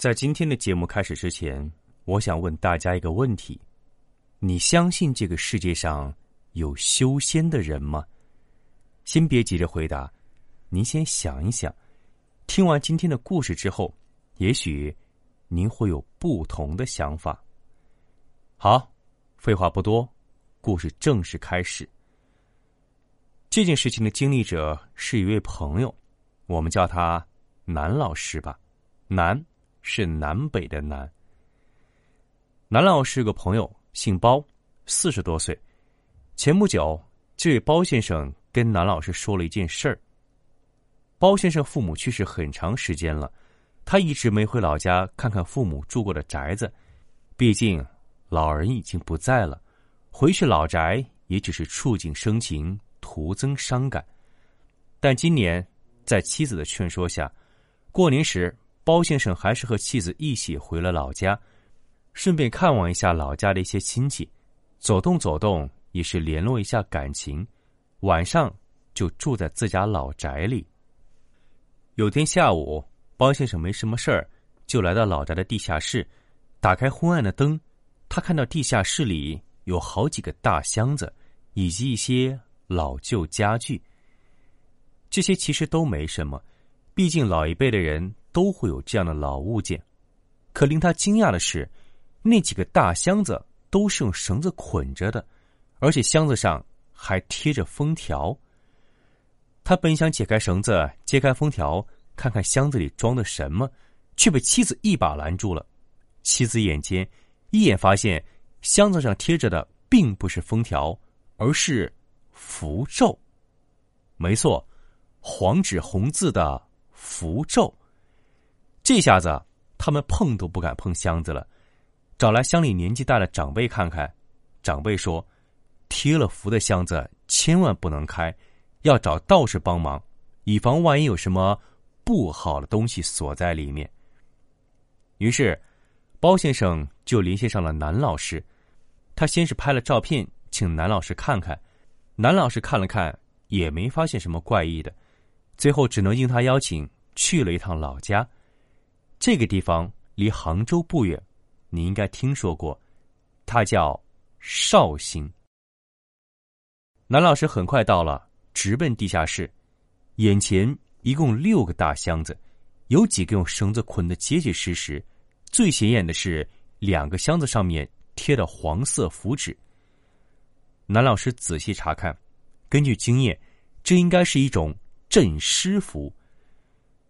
在今天的节目开始之前，我想问大家一个问题：你相信这个世界上有修仙的人吗？先别急着回答，您先想一想。听完今天的故事之后，也许您会有不同的想法。好，废话不多，故事正式开始。这件事情的经历者是一位朋友，我们叫他南老师吧，南。是南北的南。南老师有个朋友姓包，四十多岁。前不久，这位包先生跟南老师说了一件事儿。包先生父母去世很长时间了，他一直没回老家看看父母住过的宅子，毕竟老人已经不在了，回去老宅也只是触景生情，徒增伤感。但今年，在妻子的劝说下，过年时。包先生还是和妻子一起回了老家，顺便看望一下老家的一些亲戚，走动走动也是联络一下感情。晚上就住在自家老宅里。有天下午，包先生没什么事儿，就来到老宅的地下室，打开昏暗的灯，他看到地下室里有好几个大箱子，以及一些老旧家具。这些其实都没什么，毕竟老一辈的人。都会有这样的老物件，可令他惊讶的是，那几个大箱子都是用绳子捆着的，而且箱子上还贴着封条。他本想解开绳子，揭开封条，看看箱子里装的什么，却被妻子一把拦住了。妻子眼尖，一眼发现箱子上贴着的并不是封条，而是符咒。没错，黄纸红字的符咒。这下子，他们碰都不敢碰箱子了，找来乡里年纪大的长辈看看。长辈说：“贴了符的箱子千万不能开，要找道士帮忙，以防万一有什么不好的东西锁在里面。”于是，包先生就联系上了南老师。他先是拍了照片，请南老师看看。南老师看了看，也没发现什么怪异的，最后只能应他邀请去了一趟老家。这个地方离杭州不远，你应该听说过，它叫绍兴。南老师很快到了，直奔地下室。眼前一共六个大箱子，有几个用绳子捆得结结实实。最显眼的是两个箱子上面贴的黄色符纸。南老师仔细查看，根据经验，这应该是一种镇尸符。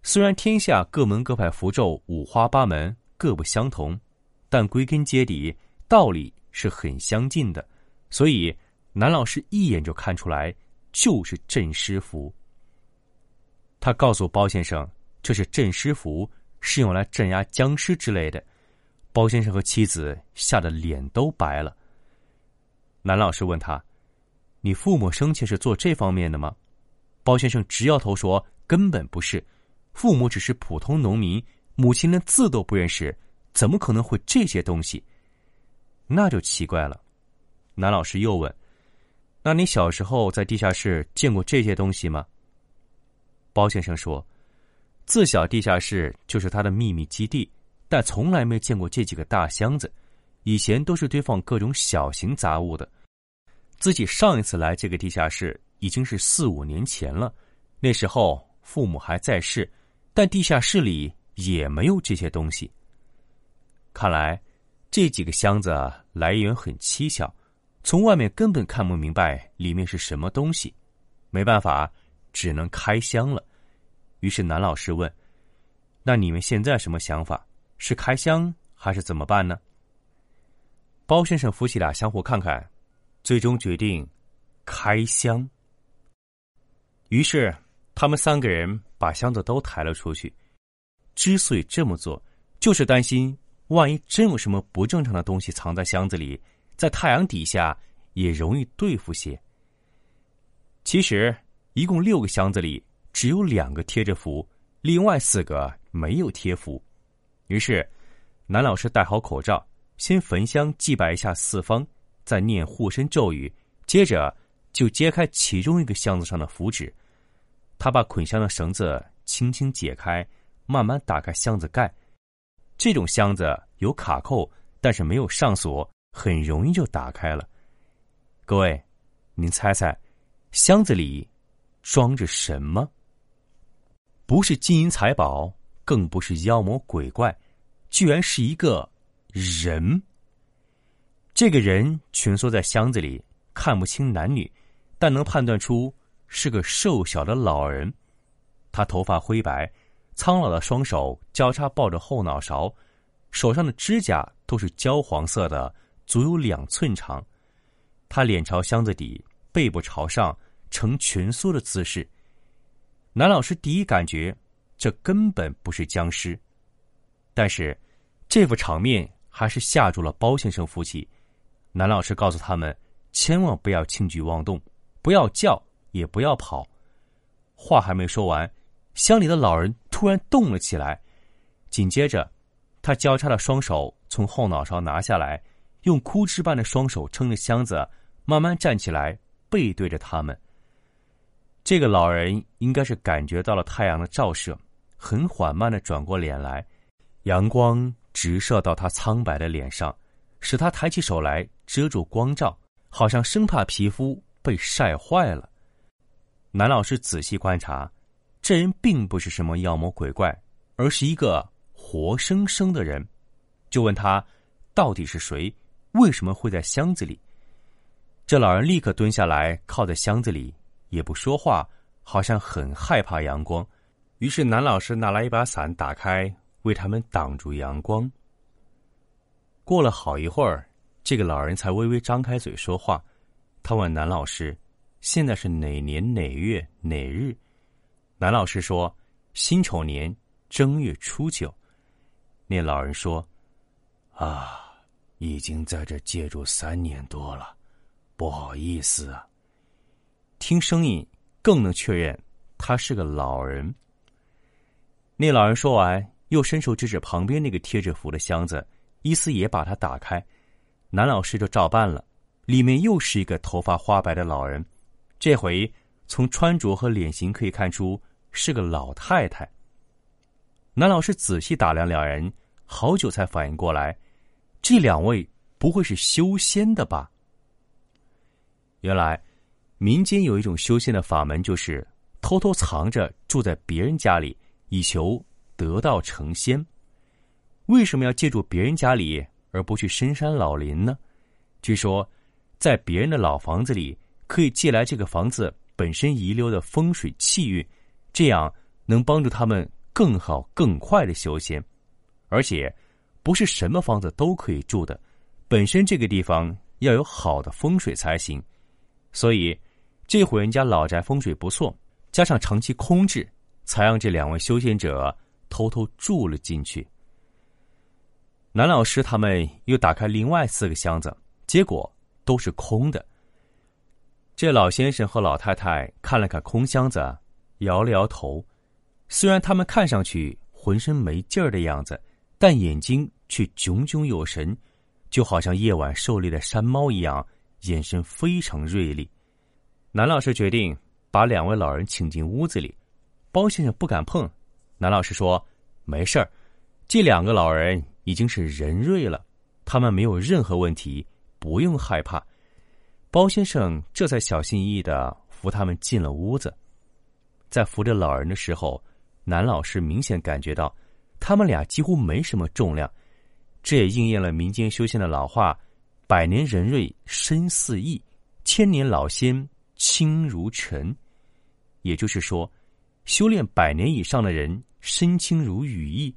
虽然天下各门各派符咒五花八门，各不相同，但归根结底道理是很相近的，所以南老师一眼就看出来就是镇尸符。他告诉包先生，这是镇尸符，是用来镇压僵尸之类的。包先生和妻子吓得脸都白了。南老师问他：“你父母生前是做这方面的吗？”包先生直摇头说：“根本不是。”父母只是普通农民，母亲连字都不认识，怎么可能会这些东西？那就奇怪了。男老师又问：“那你小时候在地下室见过这些东西吗？”包先生说：“自小地下室就是他的秘密基地，但从来没见过这几个大箱子，以前都是堆放各种小型杂物的。自己上一次来这个地下室已经是四五年前了，那时候父母还在世。”但地下室里也没有这些东西。看来这几个箱子来源很蹊跷，从外面根本看不明白里面是什么东西。没办法，只能开箱了。于是男老师问：“那你们现在什么想法？是开箱还是怎么办呢？”包先生夫妻俩相互看看，最终决定开箱。于是他们三个人。把箱子都抬了出去。之所以这么做，就是担心万一真有什么不正常的东西藏在箱子里，在太阳底下也容易对付些。其实，一共六个箱子里只有两个贴着符，另外四个没有贴符。于是，男老师戴好口罩，先焚香祭拜一下四方，再念护身咒语，接着就揭开其中一个箱子上的符纸。他把捆箱的绳子轻轻解开，慢慢打开箱子盖。这种箱子有卡扣，但是没有上锁，很容易就打开了。各位，您猜猜？箱子里装着什么？不是金银财宝，更不是妖魔鬼怪，居然是一个人。这个人蜷缩在箱子里，看不清男女，但能判断出是个瘦小的老人。他头发灰白，苍老的双手交叉抱着后脑勺，手上的指甲都是焦黄色的，足有两寸长。他脸朝箱子底。背部朝上，呈蜷缩的姿势。男老师第一感觉，这根本不是僵尸。但是，这副场面还是吓住了包先生夫妻。男老师告诉他们，千万不要轻举妄动，不要叫，也不要跑。话还没说完，乡里的老人突然动了起来。紧接着，他交叉的双手从后脑勺拿下来，用枯枝般的双手撑着箱子，慢慢站起来。背对着他们，这个老人应该是感觉到了太阳的照射，很缓慢的转过脸来，阳光直射到他苍白的脸上，使他抬起手来遮住光照，好像生怕皮肤被晒坏了。男老师仔细观察，这人并不是什么妖魔鬼怪，而是一个活生生的人，就问他到底是谁，为什么会在箱子里？这老人立刻蹲下来，靠在箱子里，也不说话，好像很害怕阳光。于是男老师拿来一把伞，打开，为他们挡住阳光。过了好一会儿，这个老人才微微张开嘴说话。他问男老师：“现在是哪年哪月哪日？”男老师说：“辛丑年正月初九。”那老人说：“啊，已经在这借住三年多了。”不好意思啊。听声音更能确认他是个老人。那老人说完，又伸手指指旁边那个贴着符的箱子，意思也把它打开。男老师就照办了，里面又是一个头发花白的老人，这回从穿着和脸型可以看出是个老太太。男老师仔细打量两人，好久才反应过来，这两位不会是修仙的吧？原来，民间有一种修仙的法门，就是偷偷藏着住在别人家里，以求得道成仙。为什么要借住别人家里，而不去深山老林呢？据说，在别人的老房子里，可以借来这个房子本身遗留的风水气运，这样能帮助他们更好、更快的修仙。而且，不是什么房子都可以住的，本身这个地方要有好的风水才行。所以，这户人家老宅风水不错，加上长期空置，才让这两位修仙者偷偷住了进去。男老师他们又打开另外四个箱子，结果都是空的。这老先生和老太太看了看空箱子，摇了摇头。虽然他们看上去浑身没劲儿的样子，但眼睛却炯炯有神，就好像夜晚狩猎的山猫一样。眼神非常锐利，男老师决定把两位老人请进屋子里。包先生不敢碰，男老师说：“没事儿，这两个老人已经是人瑞了，他们没有任何问题，不用害怕。”包先生这才小心翼翼的扶他们进了屋子。在扶着老人的时候，男老师明显感觉到他们俩几乎没什么重量，这也应验了民间修仙的老话。百年人瑞身似翼，千年老仙轻如尘。也就是说，修炼百年以上的人身轻如羽翼，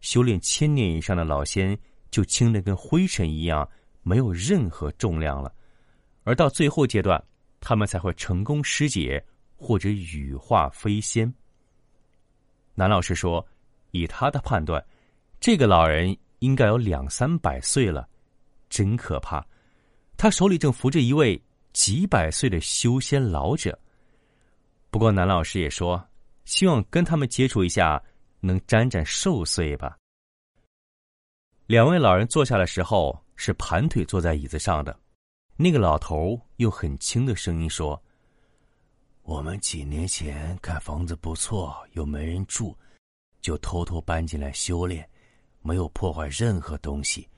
修炼千年以上的老仙就轻的跟灰尘一样，没有任何重量了。而到最后阶段，他们才会成功尸解或者羽化飞仙。南老师说，以他的判断，这个老人应该有两三百岁了，真可怕。他手里正扶着一位几百岁的修仙老者。不过，南老师也说，希望跟他们接触一下，能沾沾寿岁吧。两位老人坐下的时候是盘腿坐在椅子上的。那个老头用很轻的声音说。我们几年前看房子不错，又没人住，就偷偷搬进来修炼，没有破坏任何东西。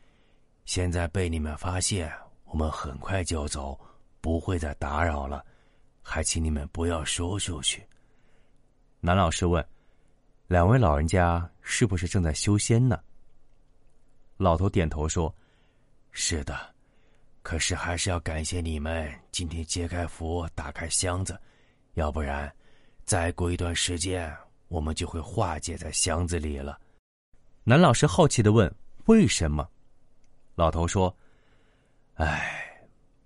现在被你们发现，我们很快就走，不会再打扰了，还请你们不要说出去。男老师问：“两位老人家是不是正在修仙呢？”老头点头说：“是的，可是还是要感谢你们今天揭开符，打开箱子。”要不然，再过一段时间，我们就会化解在箱子里了。南老师好奇的问：“为什么？”老头说：“哎，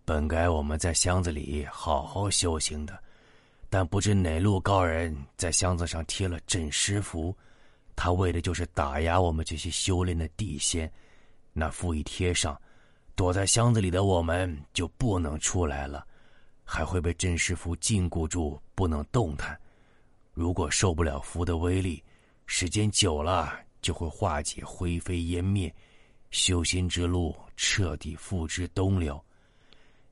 本该我们在箱子里好好修行的，但不知哪路高人在箱子上贴了镇尸符，他为的就是打压我们这些修炼的地仙。那符一贴上，躲在箱子里的我们就不能出来了。”还会被镇尸符禁锢住，不能动弹。如果受不了符的威力，时间久了就会化解、灰飞烟灭，修仙之路彻底付之东流。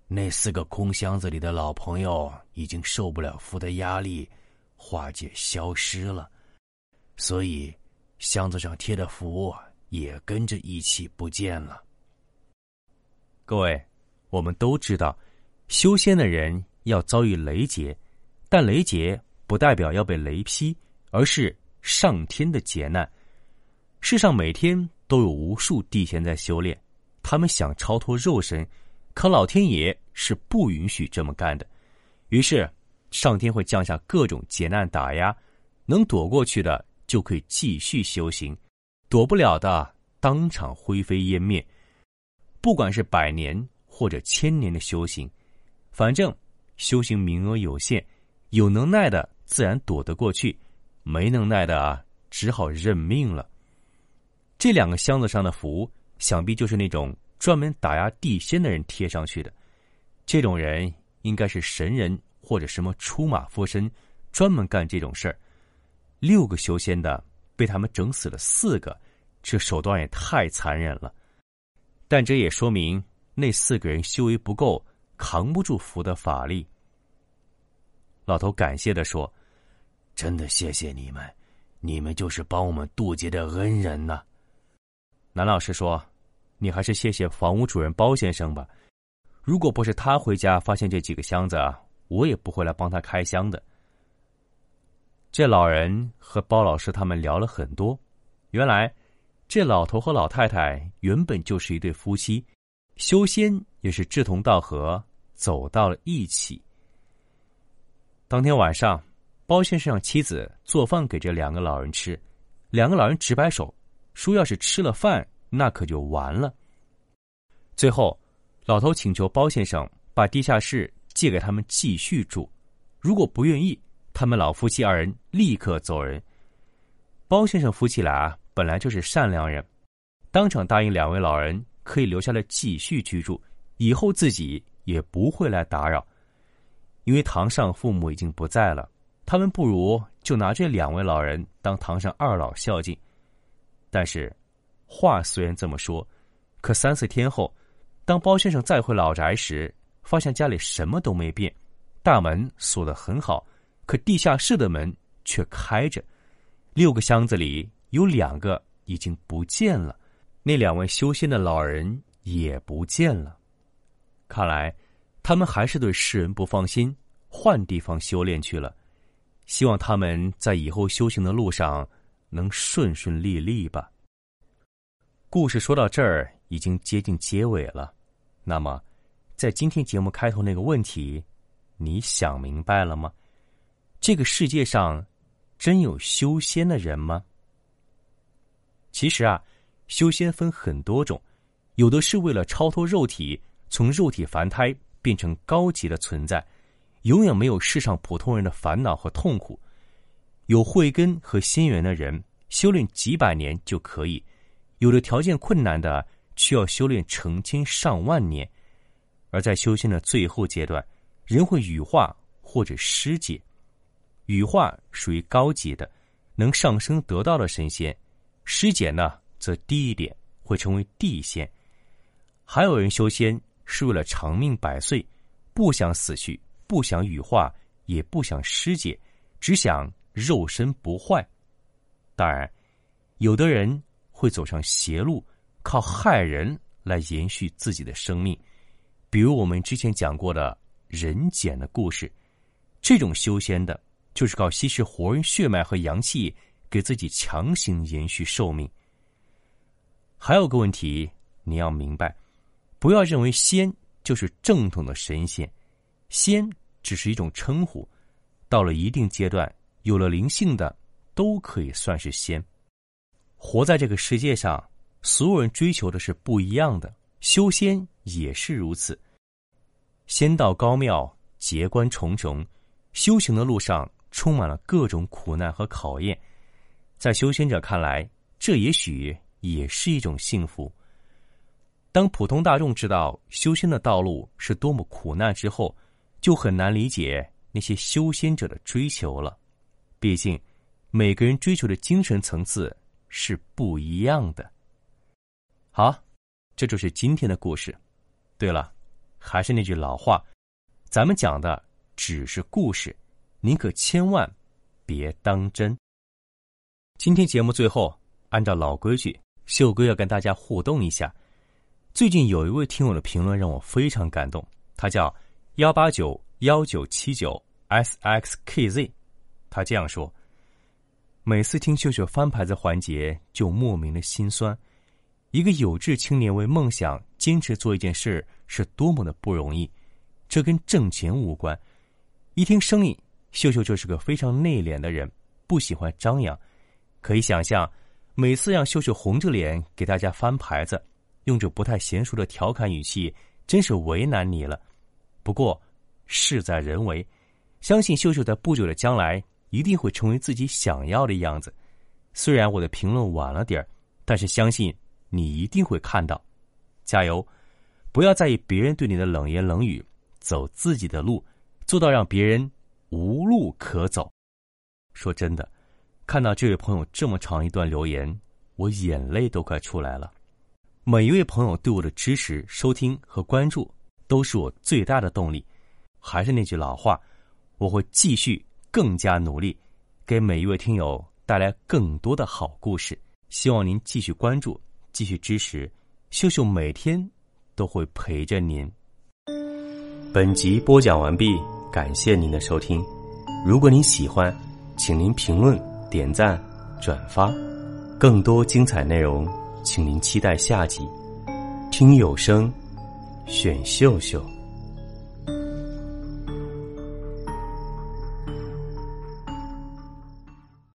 那四个空箱子里的老朋友已经受不了符的压力，化解消失了，所以箱子上贴的符也跟着一起不见了。各位，我们都知道。修仙的人要遭遇雷劫，但雷劫不代表要被雷劈，而是上天的劫难。世上每天都有无数地仙在修炼，他们想超脱肉身，可老天爷是不允许这么干的。于是，上天会降下各种劫难打压，能躲过去的就可以继续修行，躲不了的当场灰飞烟灭。不管是百年或者千年的修行。反正修行名额有限，有能耐的自然躲得过去，没能耐的啊，只好认命了。这两个箱子上的符，想必就是那种专门打压地仙的人贴上去的。这种人应该是神人或者什么出马附身，专门干这种事儿。六个修仙的被他们整死了四个，这手段也太残忍了。但这也说明那四个人修为不够。扛不住符的法力。老头感谢的说：“真的谢谢你们，你们就是帮我们渡劫的恩人呐。”南老师说：“你还是谢谢房屋主人包先生吧。如果不是他回家发现这几个箱子，我也不会来帮他开箱的。”这老人和包老师他们聊了很多。原来，这老头和老太太原本就是一对夫妻，修仙也是志同道合。走到了一起。当天晚上，包先生让妻子做饭给这两个老人吃，两个老人直摆手，说要是吃了饭，那可就完了。最后，老头请求包先生把地下室借给他们继续住，如果不愿意，他们老夫妻二人立刻走人。包先生夫妻俩本来就是善良人，当场答应两位老人可以留下来继续居住，以后自己。也不会来打扰，因为堂上父母已经不在了，他们不如就拿这两位老人当堂上二老孝敬。但是，话虽然这么说，可三四天后，当包先生再回老宅时，发现家里什么都没变，大门锁得很好，可地下室的门却开着，六个箱子里有两个已经不见了，那两位修仙的老人也不见了。看来，他们还是对世人不放心，换地方修炼去了。希望他们在以后修行的路上能顺顺利利吧。故事说到这儿已经接近结尾了，那么，在今天节目开头那个问题，你想明白了吗？这个世界上真有修仙的人吗？其实啊，修仙分很多种，有的是为了超脱肉体。从肉体凡胎变成高级的存在，永远没有世上普通人的烦恼和痛苦。有慧根和仙缘的人，修炼几百年就可以；有的条件困难的，需要修炼成千上万年。而在修仙的最后阶段，人会羽化或者尸解。羽化属于高级的，能上升得道的神仙；尸解呢，则低一点，会成为地仙。还有人修仙是为了长命百岁，不想死去，不想羽化，也不想尸解，只想。肉身不坏，当然，有的人会走上邪路，靠害人来延续自己的生命。比如我们之前讲过的人简的故事，这种修仙的，就是靠吸食活人血脉和阳气，给自己强行延续寿命。还有个问题，你要明白，不要认为仙就是正统的神仙，仙只是一种称呼，到了一定阶段。有了灵性的，都可以算是仙。活在这个世界上，所有人追求的是不一样的，修仙也是如此。仙道高妙，劫关重重，修行的路上充满了各种苦难和考验。在修仙者看来，这也许也是一种幸福。当普通大众知道修仙的道路是多么苦难之后，就很难理解那些修仙者的追求了。毕竟，每个人追求的精神层次是不一样的。好，这就是今天的故事。对了，还是那句老话，咱们讲的只是故事，您可千万别当真。今天节目最后，按照老规矩，秀哥要跟大家互动一下。最近有一位听友的评论让我非常感动，他叫幺八九幺九七九 sxkz。他这样说：“每次听秀秀翻牌子环节，就莫名的心酸。一个有志青年为梦想坚持做一件事，是多么的不容易。这跟挣钱无关。一听声音，秀秀就是个非常内敛的人，不喜欢张扬。可以想象，每次让秀秀红着脸给大家翻牌子，用着不太娴熟的调侃语气，真是为难你了。不过，事在人为，相信秀秀在不久的将来。”一定会成为自己想要的样子。虽然我的评论晚了点儿，但是相信你一定会看到。加油！不要在意别人对你的冷言冷语，走自己的路，做到让别人无路可走。说真的，看到这位朋友这么长一段留言，我眼泪都快出来了。每一位朋友对我的支持、收听和关注，都是我最大的动力。还是那句老话，我会继续。更加努力，给每一位听友带来更多的好故事。希望您继续关注，继续支持，秀秀每天都会陪着您。本集播讲完毕，感谢您的收听。如果您喜欢，请您评论、点赞、转发。更多精彩内容，请您期待下集。听有声，选秀秀。